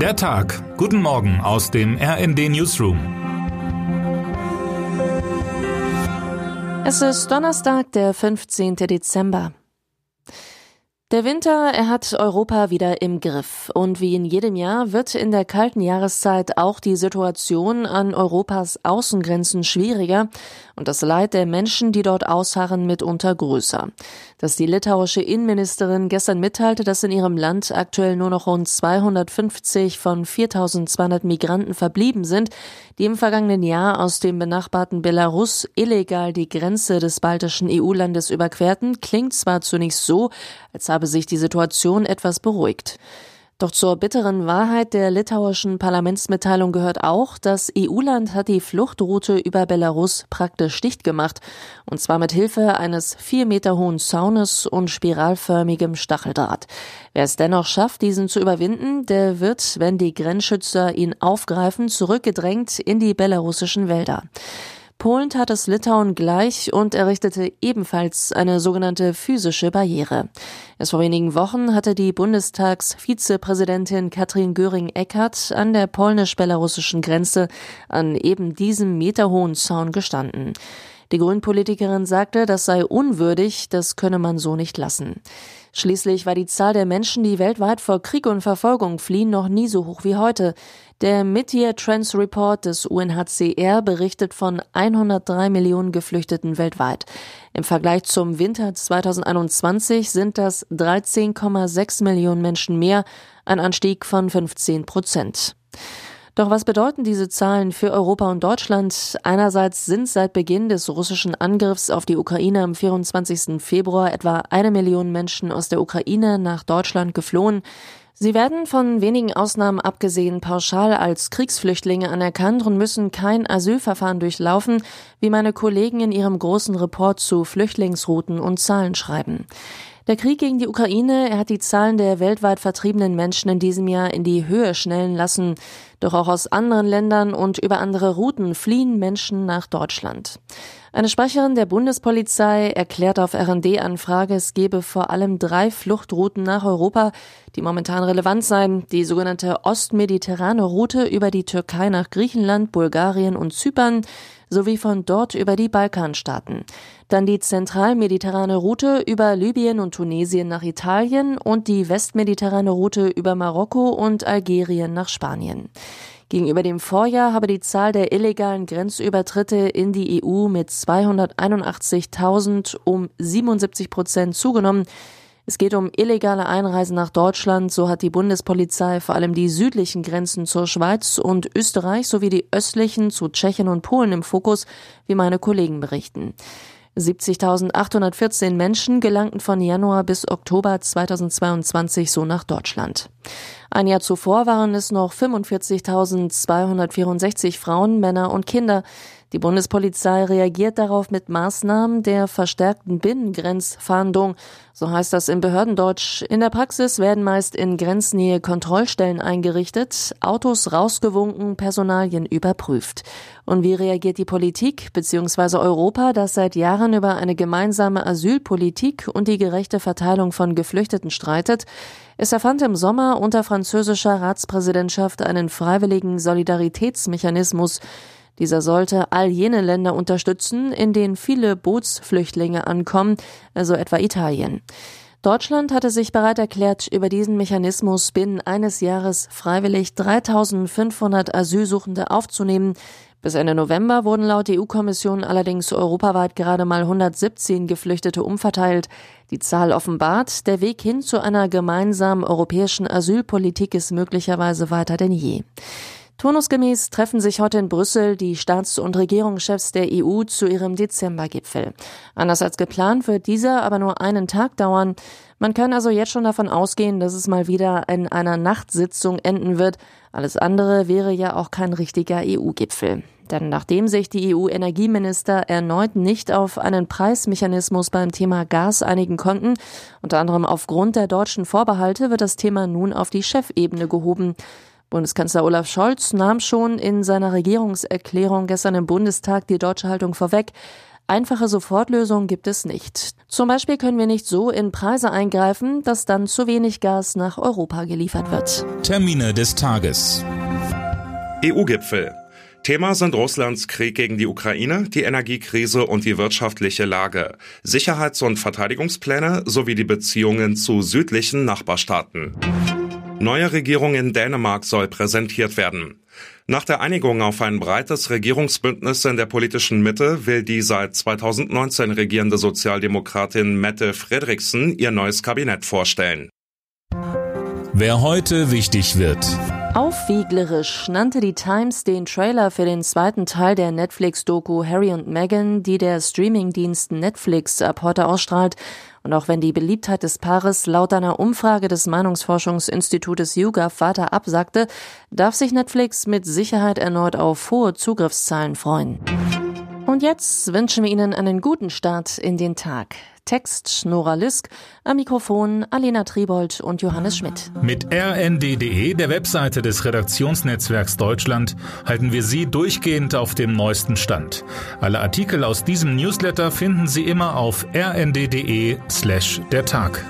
Der Tag. Guten Morgen aus dem RND Newsroom. Es ist Donnerstag, der 15. Dezember. Der Winter, er hat Europa wieder im Griff. Und wie in jedem Jahr wird in der kalten Jahreszeit auch die Situation an Europas Außengrenzen schwieriger und das Leid der Menschen, die dort ausharren, mitunter größer. Dass die litauische Innenministerin gestern mitteilte, dass in ihrem Land aktuell nur noch rund 250 von 4200 Migranten verblieben sind, die im vergangenen Jahr aus dem benachbarten Belarus illegal die Grenze des baltischen EU-Landes überquerten, klingt zwar zunächst so, als habe sich die Situation etwas beruhigt. Doch zur bitteren Wahrheit der litauischen Parlamentsmitteilung gehört auch, das EU-Land hat die Fluchtroute über Belarus praktisch dicht gemacht, und zwar mit Hilfe eines vier Meter hohen Zaunes und spiralförmigem Stacheldraht. Wer es dennoch schafft, diesen zu überwinden, der wird, wenn die Grenzschützer ihn aufgreifen, zurückgedrängt in die belarussischen Wälder. Polen tat es Litauen gleich und errichtete ebenfalls eine sogenannte physische Barriere. Erst vor wenigen Wochen hatte die Bundestagsvizepräsidentin Katrin Göring-Eckardt an der polnisch-belarussischen Grenze an eben diesem meterhohen Zaun gestanden. Die Grünpolitikerin sagte, das sei unwürdig, das könne man so nicht lassen. Schließlich war die Zahl der Menschen, die weltweit vor Krieg und Verfolgung fliehen, noch nie so hoch wie heute. Der Mid-Year Trends Report des UNHCR berichtet von 103 Millionen Geflüchteten weltweit. Im Vergleich zum Winter 2021 sind das 13,6 Millionen Menschen mehr, ein Anstieg von 15 Prozent. Doch was bedeuten diese Zahlen für Europa und Deutschland? Einerseits sind seit Beginn des russischen Angriffs auf die Ukraine am 24. Februar etwa eine Million Menschen aus der Ukraine nach Deutschland geflohen. Sie werden von wenigen Ausnahmen abgesehen pauschal als Kriegsflüchtlinge anerkannt und müssen kein Asylverfahren durchlaufen, wie meine Kollegen in ihrem großen Report zu Flüchtlingsrouten und Zahlen schreiben. Der Krieg gegen die Ukraine, er hat die Zahlen der weltweit vertriebenen Menschen in diesem Jahr in die Höhe schnellen lassen. Doch auch aus anderen Ländern und über andere Routen fliehen Menschen nach Deutschland. Eine Sprecherin der Bundespolizei erklärt auf RD-Anfrage, es gebe vor allem drei Fluchtrouten nach Europa, die momentan relevant seien. Die sogenannte ostmediterrane Route über die Türkei nach Griechenland, Bulgarien und Zypern, sowie von dort über die Balkanstaaten. Dann die zentralmediterrane Route über Libyen und Tunesien nach Italien und die westmediterrane Route über Marokko und Algerien nach Spanien. Gegenüber dem Vorjahr habe die Zahl der illegalen Grenzübertritte in die EU mit 281.000 um 77 Prozent zugenommen. Es geht um illegale Einreisen nach Deutschland. So hat die Bundespolizei vor allem die südlichen Grenzen zur Schweiz und Österreich sowie die östlichen zu Tschechien und Polen im Fokus, wie meine Kollegen berichten. 70.814 Menschen gelangten von Januar bis Oktober 2022 so nach Deutschland. Ein Jahr zuvor waren es noch 45.264 Frauen, Männer und Kinder. Die Bundespolizei reagiert darauf mit Maßnahmen der verstärkten Binnengrenzfahndung. So heißt das im Behördendeutsch. In der Praxis werden meist in Grenznähe Kontrollstellen eingerichtet, Autos rausgewunken, Personalien überprüft. Und wie reagiert die Politik bzw. Europa, das seit Jahren über eine gemeinsame Asylpolitik und die gerechte Verteilung von Geflüchteten streitet? Es erfand im Sommer unter französischer Ratspräsidentschaft einen freiwilligen Solidaritätsmechanismus. Dieser sollte all jene Länder unterstützen, in denen viele Bootsflüchtlinge ankommen, also etwa Italien. Deutschland hatte sich bereit erklärt, über diesen Mechanismus binnen eines Jahres freiwillig 3500 Asylsuchende aufzunehmen. Bis Ende November wurden laut EU-Kommission allerdings europaweit gerade mal 117 Geflüchtete umverteilt. Die Zahl offenbart, der Weg hin zu einer gemeinsamen europäischen Asylpolitik ist möglicherweise weiter denn je. Turnusgemäß treffen sich heute in Brüssel die Staats- und Regierungschefs der EU zu ihrem Dezembergipfel. Anders als geplant wird dieser aber nur einen Tag dauern. Man kann also jetzt schon davon ausgehen, dass es mal wieder in einer Nachtsitzung enden wird. Alles andere wäre ja auch kein richtiger EU-Gipfel. Denn nachdem sich die EU-Energieminister erneut nicht auf einen Preismechanismus beim Thema Gas einigen konnten, unter anderem aufgrund der deutschen Vorbehalte, wird das Thema nun auf die Chefebene gehoben. Bundeskanzler Olaf Scholz nahm schon in seiner Regierungserklärung gestern im Bundestag die deutsche Haltung vorweg. Einfache Sofortlösungen gibt es nicht. Zum Beispiel können wir nicht so in Preise eingreifen, dass dann zu wenig Gas nach Europa geliefert wird. Termine des Tages. EU-Gipfel. Thema sind Russlands Krieg gegen die Ukraine, die Energiekrise und die wirtschaftliche Lage, Sicherheits- und Verteidigungspläne sowie die Beziehungen zu südlichen Nachbarstaaten. Neue Regierung in Dänemark soll präsentiert werden. Nach der Einigung auf ein breites Regierungsbündnis in der politischen Mitte will die seit 2019 regierende Sozialdemokratin Mette Fredriksen ihr neues Kabinett vorstellen. Wer heute wichtig wird. Aufwieglerisch nannte die Times den Trailer für den zweiten Teil der Netflix-Doku Harry und Meghan, die der Streamingdienst Netflix ab heute ausstrahlt. Und auch wenn die Beliebtheit des Paares laut einer Umfrage des Meinungsforschungsinstitutes YouGov weiter absagte, darf sich Netflix mit Sicherheit erneut auf hohe Zugriffszahlen freuen. Und jetzt wünschen wir Ihnen einen guten Start in den Tag. Text Nora Lisk, am Mikrofon Alena Tribold und Johannes Schmidt. Mit rnd.de, der Webseite des Redaktionsnetzwerks Deutschland, halten wir Sie durchgehend auf dem neuesten Stand. Alle Artikel aus diesem Newsletter finden Sie immer auf rnd.de slash der Tag.